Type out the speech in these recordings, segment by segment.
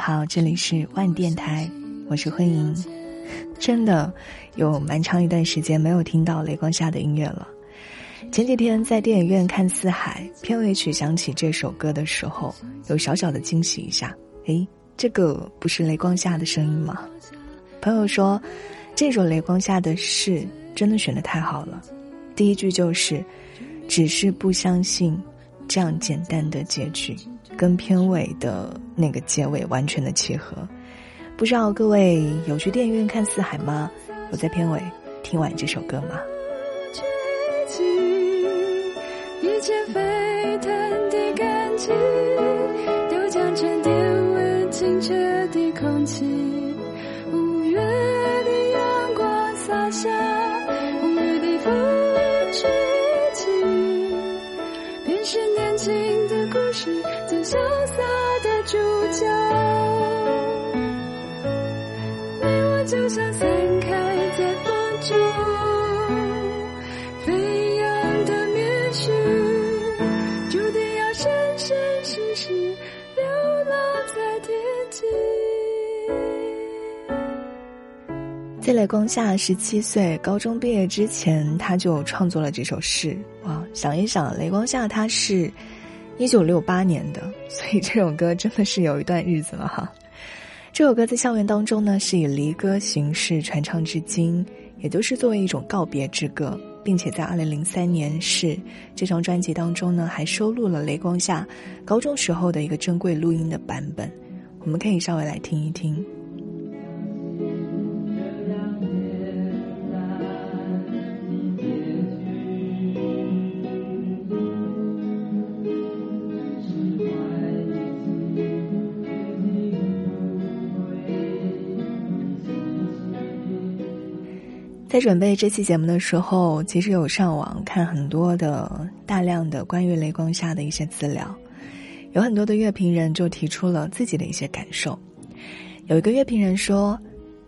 好，这里是万电台，我是慧莹。真的有蛮长一段时间没有听到雷光下的音乐了。前几天在电影院看《四海》片尾曲响起这首歌的时候，有小小的惊喜一下。诶，这个不是雷光下的声音吗？朋友说，这首雷光下的事真的选的太好了。第一句就是，只是不相信这样简单的结局。跟片尾的那个结尾完全的契合，不知道各位有去电影院看《四海》吗？我在片尾听完这首歌吗？一切飞事。潇洒的主角，你我就像散开在风中飞扬的棉絮，注定要生生世世流浪在天际。在雷光下，十七岁高中毕业之前，他就创作了这首诗。哇，想一想，雷光下他是。一九六八年的，所以这首歌真的是有一段日子了哈。这首歌在校园当中呢，是以离歌形式传唱至今，也就是作为一种告别之歌，并且在二零零三年是这张专辑当中呢，还收录了雷光下高中时候的一个珍贵录音的版本，我们可以稍微来听一听。在准备这期节目的时候，其实有上网看很多的大量的关于雷光下的一些资料，有很多的乐评人就提出了自己的一些感受。有一个乐评人说，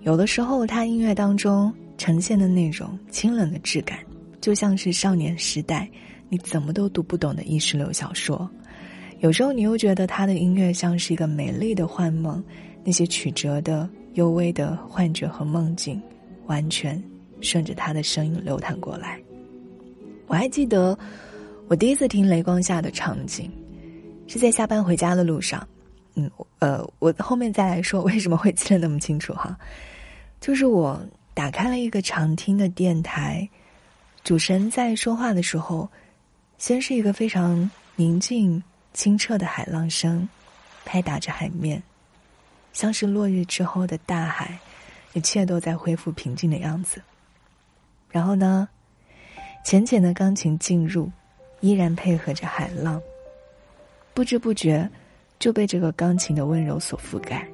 有的时候他音乐当中呈现的那种清冷的质感，就像是少年时代你怎么都读不懂的意识流小说；有时候你又觉得他的音乐像是一个美丽的幻梦，那些曲折的幽微的幻觉和梦境，完全。顺着他的声音流淌过来，我还记得我第一次听雷光下的场景，是在下班回家的路上。嗯，呃，我后面再来说为什么会记得那么清楚哈，就是我打开了一个常听的电台，主持人在说话的时候，先是一个非常宁静清澈的海浪声，拍打着海面，像是落日之后的大海，一切都在恢复平静的样子。然后呢，浅浅的钢琴进入，依然配合着海浪，不知不觉就被这个钢琴的温柔所覆盖。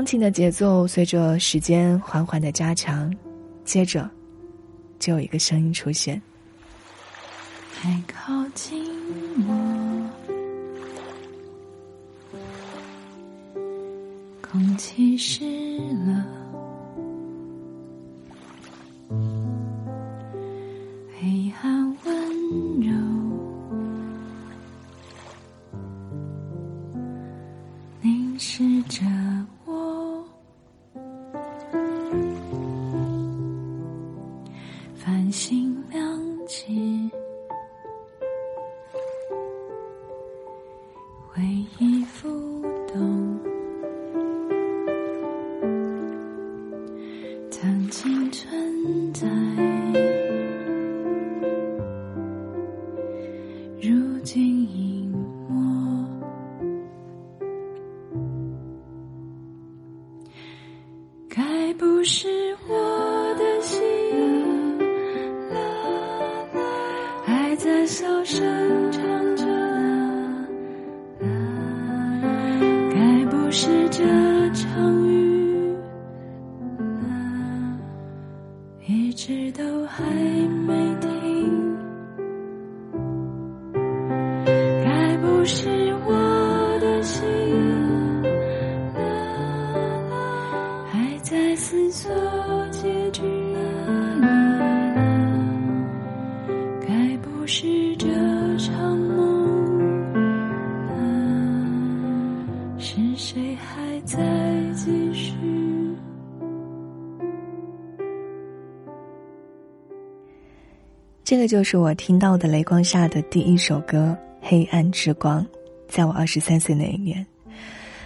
钢琴的节奏随着时间缓缓的加强，接着，就有一个声音出现。还靠近我，空气湿了，不是我的心，还在小声。这个就是我听到的雷光下的第一首歌《黑暗之光》，在我二十三岁那一年。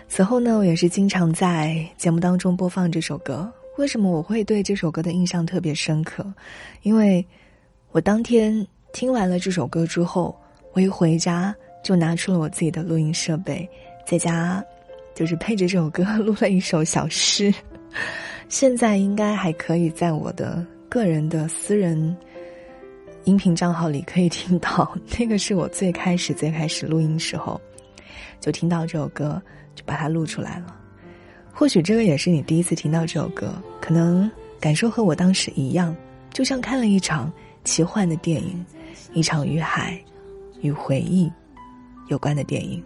此后呢，我也是经常在节目当中播放这首歌。为什么我会对这首歌的印象特别深刻？因为我当天听完了这首歌之后，我一回家就拿出了我自己的录音设备，在家就是配着这首歌录了一首小诗。现在应该还可以在我的个人的私人音频账号里可以听到，那个是我最开始最开始录音时候就听到这首歌，就把它录出来了。或许这个也是你第一次听到这首歌，可能感受和我当时一样，就像看了一场奇幻的电影，一场与海、与回忆有关的电影。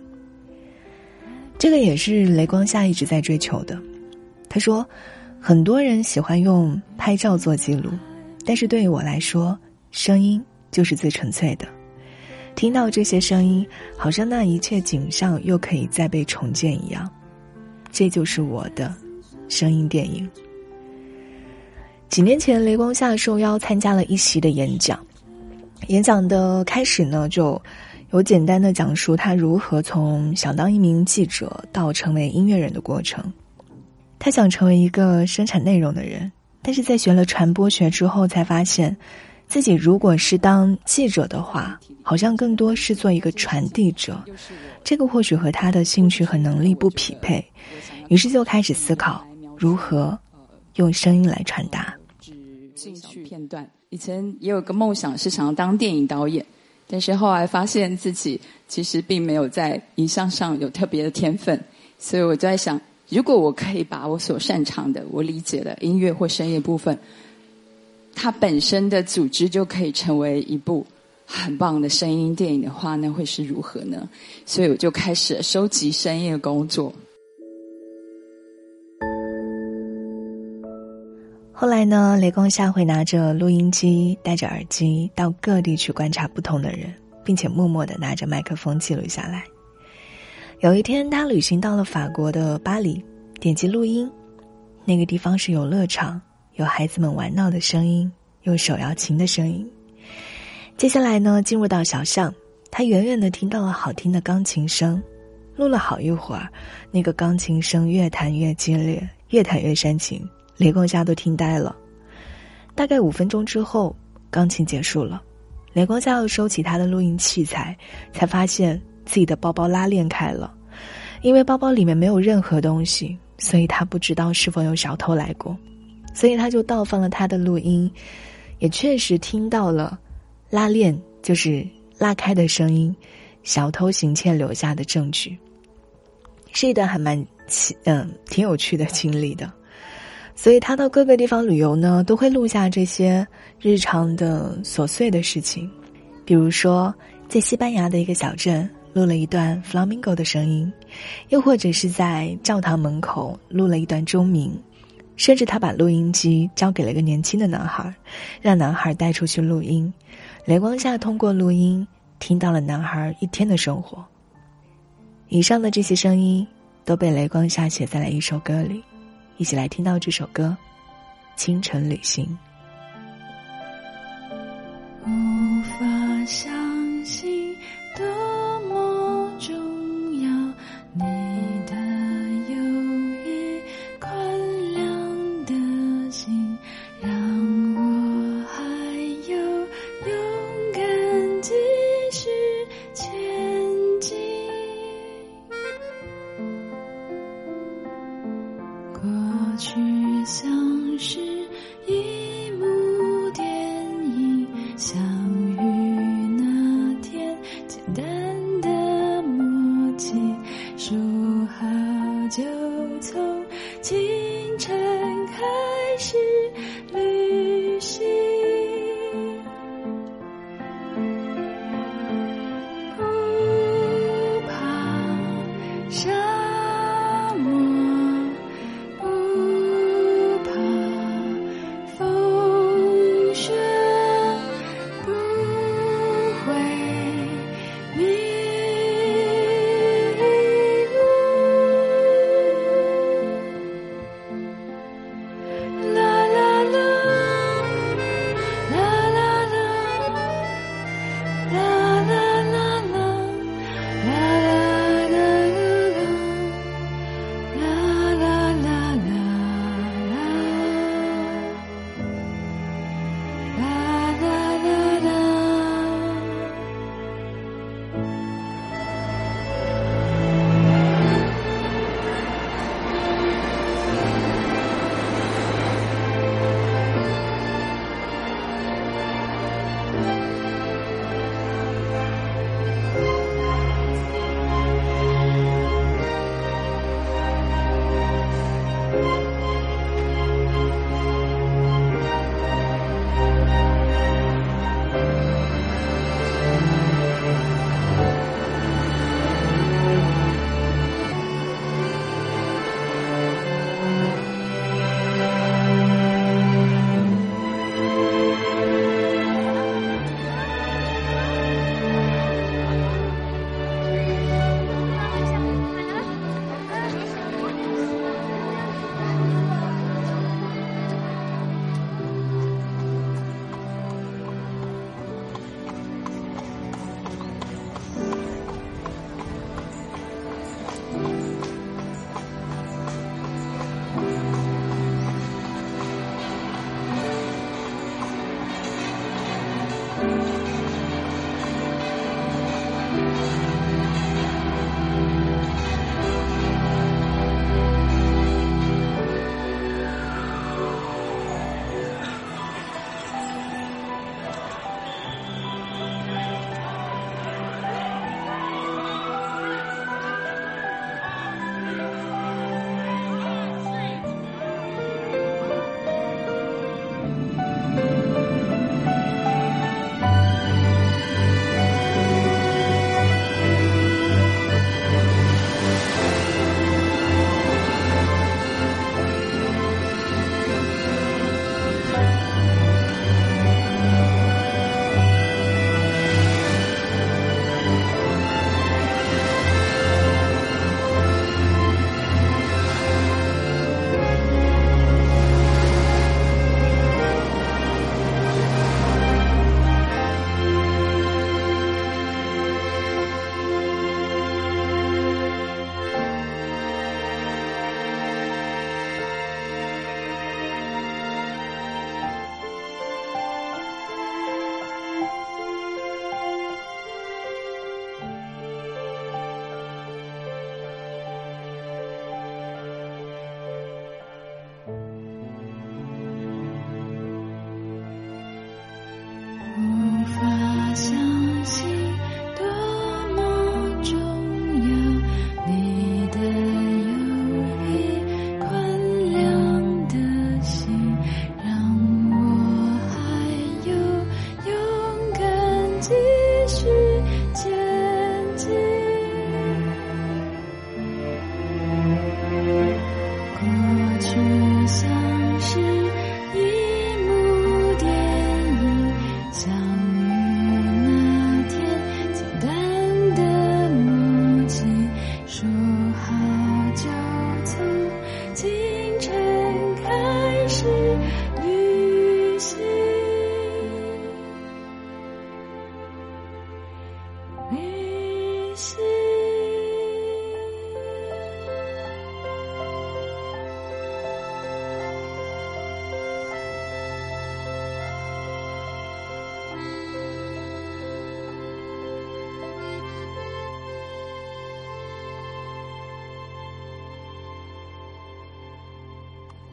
这个也是雷光夏一直在追求的。他说，很多人喜欢用拍照做记录，但是对于我来说，声音就是最纯粹的。听到这些声音，好像那一切景象又可以再被重建一样。这就是我的声音电影。几年前，雷光夏受邀参加了一席的演讲。演讲的开始呢，就有简单的讲述他如何从想当一名记者到成为音乐人的过程。他想成为一个生产内容的人，但是在学了传播学之后，才发现自己如果是当记者的话，好像更多是做一个传递者。这个或许和他的兴趣和能力不匹配，于是就开始思考如何用声音来传达。兴趣片段，以前也有个梦想是想要当电影导演，但是后来发现自己其实并没有在影像上有特别的天分，所以我就在想，如果我可以把我所擅长的、我理解的音乐或声音部分，它本身的组织就可以成为一部。很棒的声音电影的话，那会是如何呢？所以我就开始收集声音的工作。后来呢，雷光夏会拿着录音机，戴着耳机到各地去观察不同的人，并且默默的拿着麦克风记录下来。有一天，他旅行到了法国的巴黎，点击录音，那个地方是游乐场，有孩子们玩闹的声音，有手摇琴的声音。接下来呢，进入到小巷，他远远的听到了好听的钢琴声，录了好一会儿，那个钢琴声越弹越激烈，越弹越煽情，雷光夏都听呆了。大概五分钟之后，钢琴结束了，雷光夏又收起他的录音器材，才发现自己的包包拉链开了，因为包包里面没有任何东西，所以他不知道是否有小偷来过，所以他就倒放了他的录音，也确实听到了。拉链就是拉开的声音，小偷行窃留下的证据，是一段还蛮嗯挺有趣的经历的。所以他到各个地方旅游呢，都会录下这些日常的琐碎的事情，比如说在西班牙的一个小镇录了一段 flamingo 的声音，又或者是在教堂门口录了一段钟鸣，甚至他把录音机交给了一个年轻的男孩，让男孩带出去录音。雷光下通过录音听到了男孩一天的生活。以上的这些声音都被雷光下写在了一首歌里，一起来听到这首歌《清晨旅行》。无法相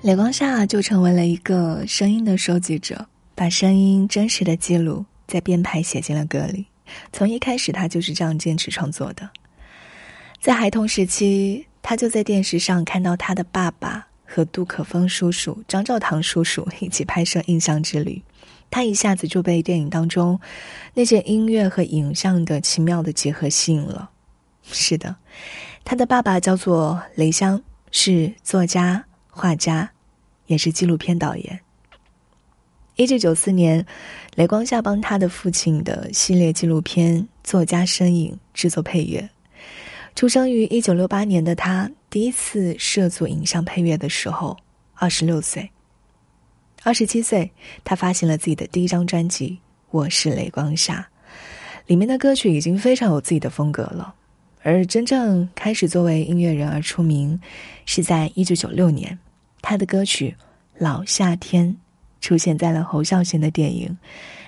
雷光夏就成为了一个声音的收集者，把声音真实的记录在编排写进了歌里。从一开始，他就是这样坚持创作的。在孩童时期，他就在电视上看到他的爸爸和杜可风叔叔、张兆堂叔叔一起拍摄《印象之旅》，他一下子就被电影当中那些音乐和影像的奇妙的结合吸引了。是的，他的爸爸叫做雷香，是作家、画家。也是纪录片导演。一九九四年，雷光夏帮他的父亲的系列纪录片《作家身影》制作配乐。出生于一九六八年的他，第一次涉足影像配乐的时候，二十六岁。二十七岁，他发行了自己的第一张专辑《我是雷光夏》，里面的歌曲已经非常有自己的风格了。而真正开始作为音乐人而出名，是在一九九六年。他的歌曲《老夏天》出现在了侯孝贤的电影《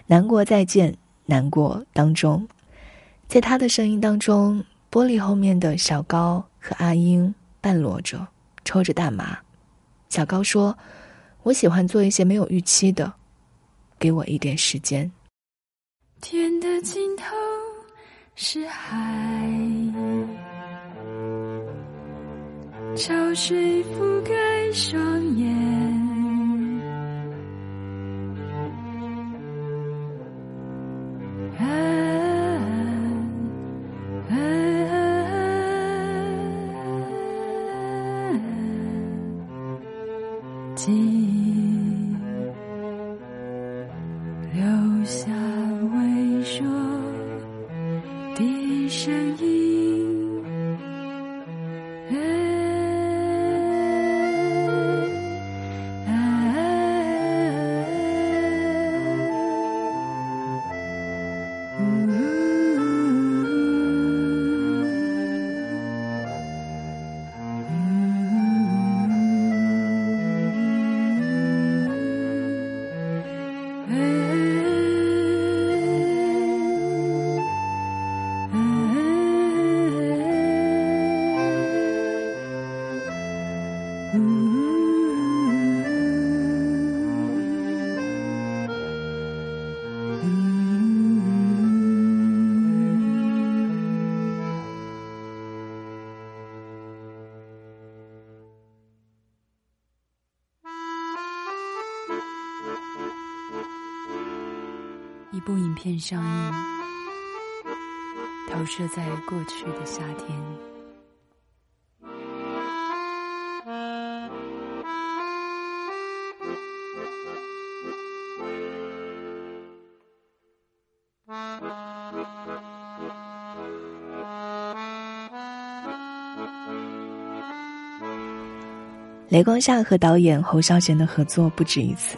南国再见，南国》当中，在他的声音当中，玻璃后面的小高和阿英半裸着，抽着大麻。小高说：“我喜欢做一些没有预期的，给我一点时间。”天的尽头是海。潮水覆双眼，一片上映，投射在过去的夏天。雷光夏和导演侯孝贤的合作不止一次。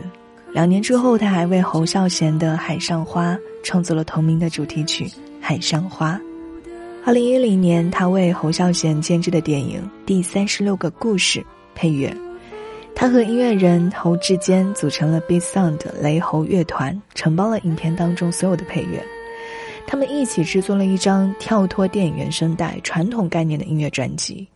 两年之后，他还为侯孝贤的《海上花》创作了同名的主题曲《海上花》。二零一零年，他为侯孝贤监制的电影《第三十六个故事》配乐。他和音乐人侯志坚组成了 Big Sound 雷侯乐团，承包了影片当中所有的配乐。他们一起制作了一张跳脱电影原声带传统概念的音乐专辑。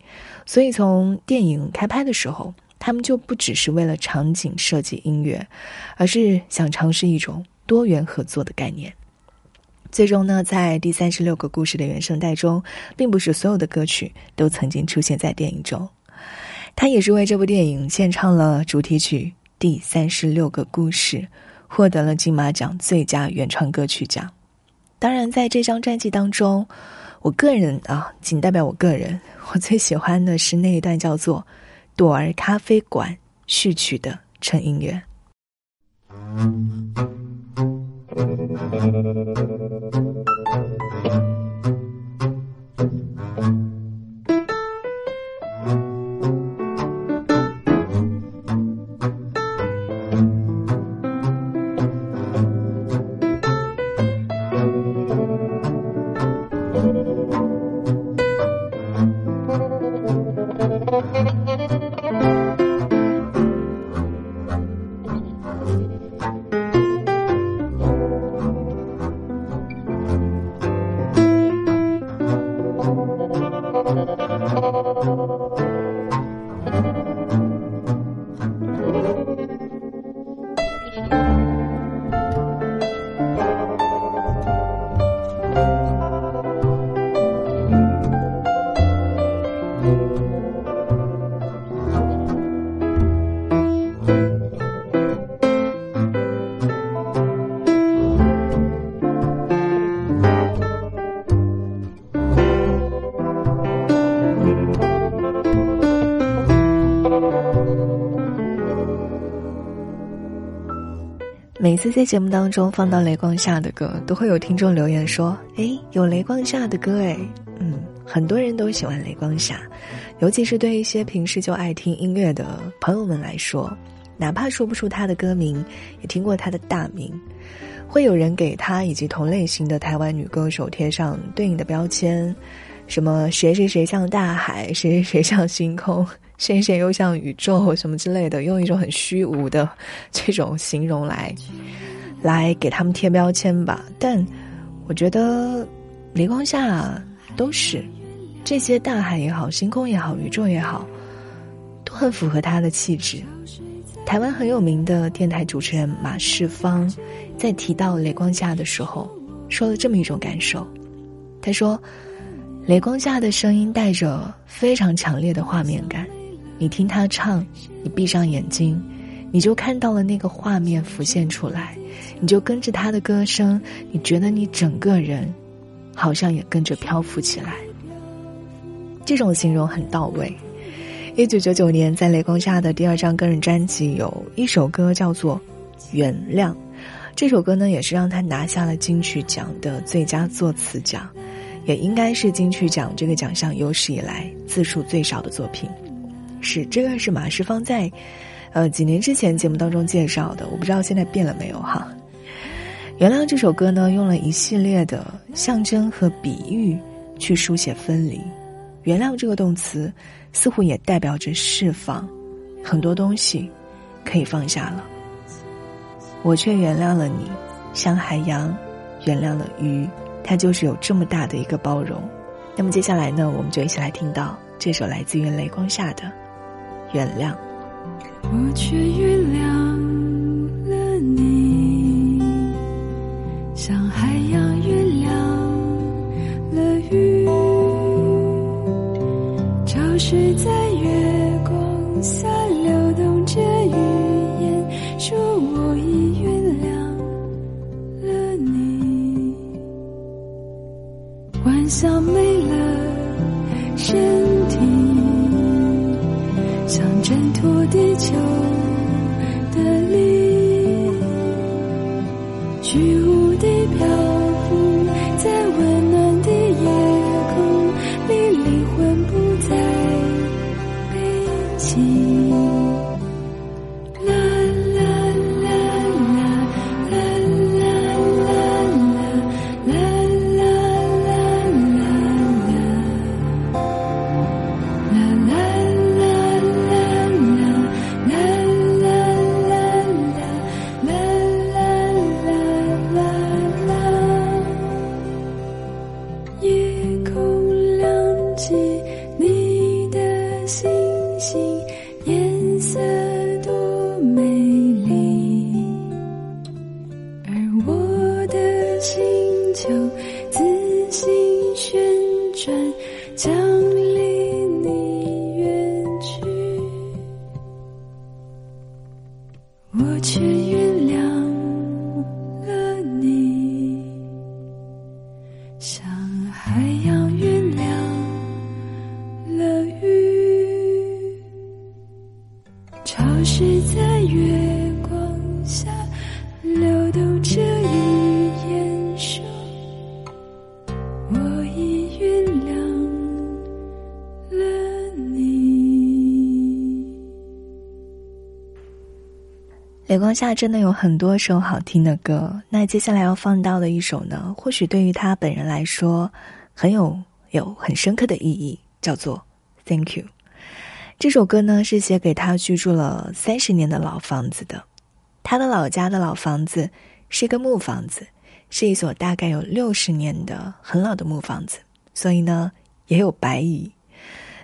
所以，从电影开拍的时候。他们就不只是为了场景设计音乐，而是想尝试一种多元合作的概念。最终呢，在第三十六个故事的原声带中，并不是所有的歌曲都曾经出现在电影中。他也是为这部电影献唱了主题曲《第三十六个故事》，获得了金马奖最佳原创歌曲奖。当然，在这张专辑当中，我个人啊，仅代表我个人，我最喜欢的是那一段叫做。朵儿咖啡馆序曲的纯音乐。每次在节目当中放到雷光下的歌，都会有听众留言说：“哎，有雷光下的歌哎。”嗯，很多人都喜欢雷光下，尤其是对一些平时就爱听音乐的朋友们来说，哪怕说不出他的歌名，也听过他的大名。会有人给他以及同类型的台湾女歌手贴上对应的标签，什么谁谁谁像大海，谁谁谁像星空，谁谁又像宇宙，什么之类的，用一种很虚无的这种形容来，来给他们贴标签吧。但我觉得雷光下都是这些大海也好，星空也好，宇宙也好，都很符合他的气质。台湾很有名的电台主持人马世芳，在提到雷光下的时候，说了这么一种感受。他说：“雷光下的声音带着非常强烈的画面感，你听他唱，你闭上眼睛，你就看到了那个画面浮现出来，你就跟着他的歌声，你觉得你整个人，好像也跟着漂浮起来。”这种形容很到位。一九九九年，在雷光下的第二张个人专辑有一首歌叫做《原谅》，这首歌呢也是让他拿下了金曲奖的最佳作词奖，也应该是金曲奖这个奖项有史以来字数最少的作品。是这个是马世芳在，呃几年之前节目当中介绍的，我不知道现在变了没有哈。《原谅》这首歌呢，用了一系列的象征和比喻去书写分离。原谅这个动词。似乎也代表着释放，很多东西可以放下了。我却原谅了你，像海洋原谅了鱼，它就是有这么大的一个包容。那么接下来呢，我们就一起来听到这首来自于雷光下的《原谅》。我却原谅了你，像海洋原谅了鱼。是在月光下流动着语言，说我已原谅了你。晚霞没了雷光下真的有很多首好听的歌，那接下来要放到的一首呢，或许对于他本人来说，很有有很深刻的意义，叫做《Thank You》。这首歌呢是写给他居住了三十年的老房子的，他的老家的老房子是一个木房子，是一所大概有六十年的很老的木房子，所以呢也有白蚁，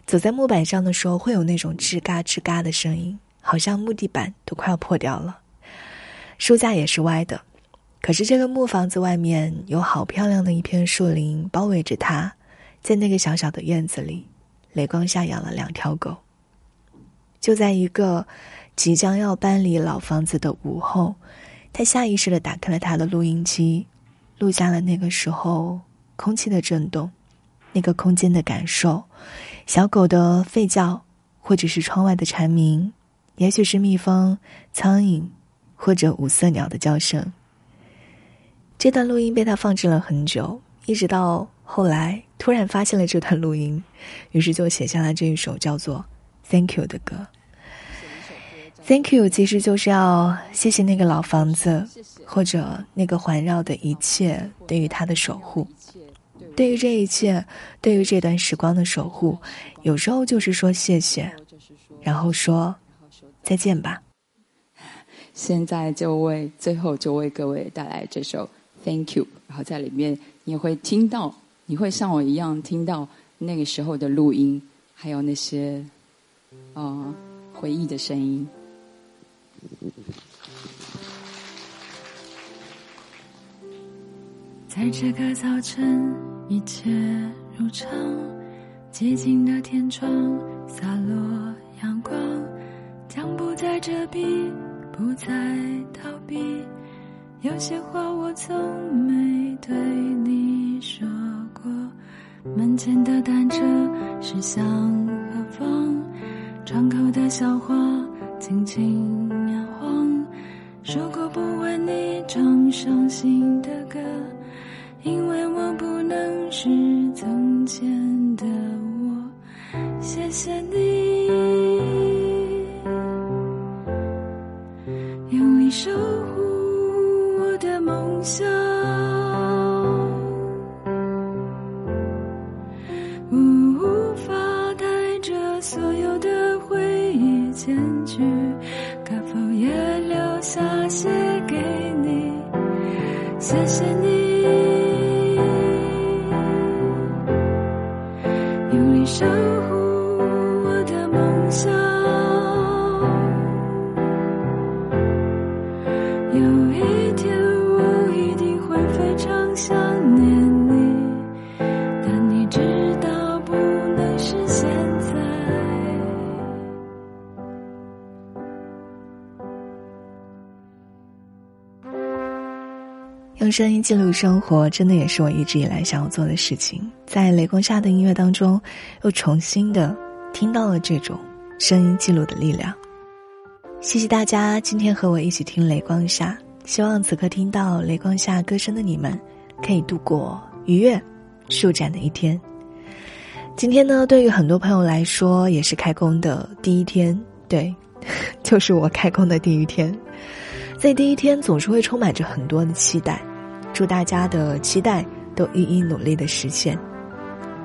走在木板上的时候会有那种吱嘎吱嘎的声音。好像木地板都快要破掉了，书架也是歪的，可是这个木房子外面有好漂亮的一片树林包围着它，在那个小小的院子里，雷光下养了两条狗。就在一个即将要搬离老房子的午后，他下意识的打开了他的录音机，录下了那个时候空气的震动，那个空间的感受，小狗的吠叫，或者是窗外的蝉鸣。也许是蜜蜂、苍蝇，或者五色鸟的叫声。这段录音被他放置了很久，一直到后来突然发现了这段录音，于是就写下了这一首叫做《Thank You》的歌。Thank you，其实就是要谢谢那个老房子，或者那个环绕的一切对于他的守护。对于这一切，对于这段时光的守护，有时候就是说谢谢，然后说再见吧。现在就为最后就为各位带来这首《Thank You》，然后在里面你会听到，你会像我一样听到那个时候的录音，还有那些啊回忆的声音。在这个早晨，一切如常，寂静的天窗洒落阳光，将不再遮蔽，不再逃避。有些话我从没对你说过。门前的单车驶向何方？窗口的小花轻轻摇晃。说过不为你唱伤心的歌。因为我不能是从前的我，谢谢你用声音记录生活，真的也是我一直以来想要做的事情。在雷光下的音乐当中，又重新的听到了这种声音记录的力量。谢谢大家今天和我一起听雷光下，希望此刻听到雷光下歌声的你们，可以度过愉悦、舒展的一天。今天呢，对于很多朋友来说，也是开工的第一天，对，就是我开工的第一天。在第一天，总是会充满着很多的期待，祝大家的期待都一一努力的实现。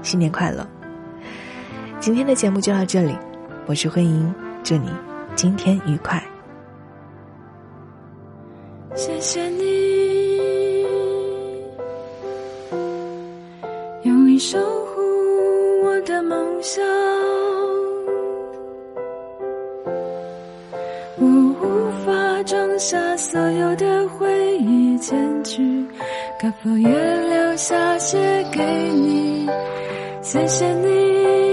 新年快乐！今天的节目就到这里，我是慧英，祝你今天愉快。谢谢你用力守护我的梦想，我无法装下所有的回忆坚持，可否也留下写给你？谢谢你。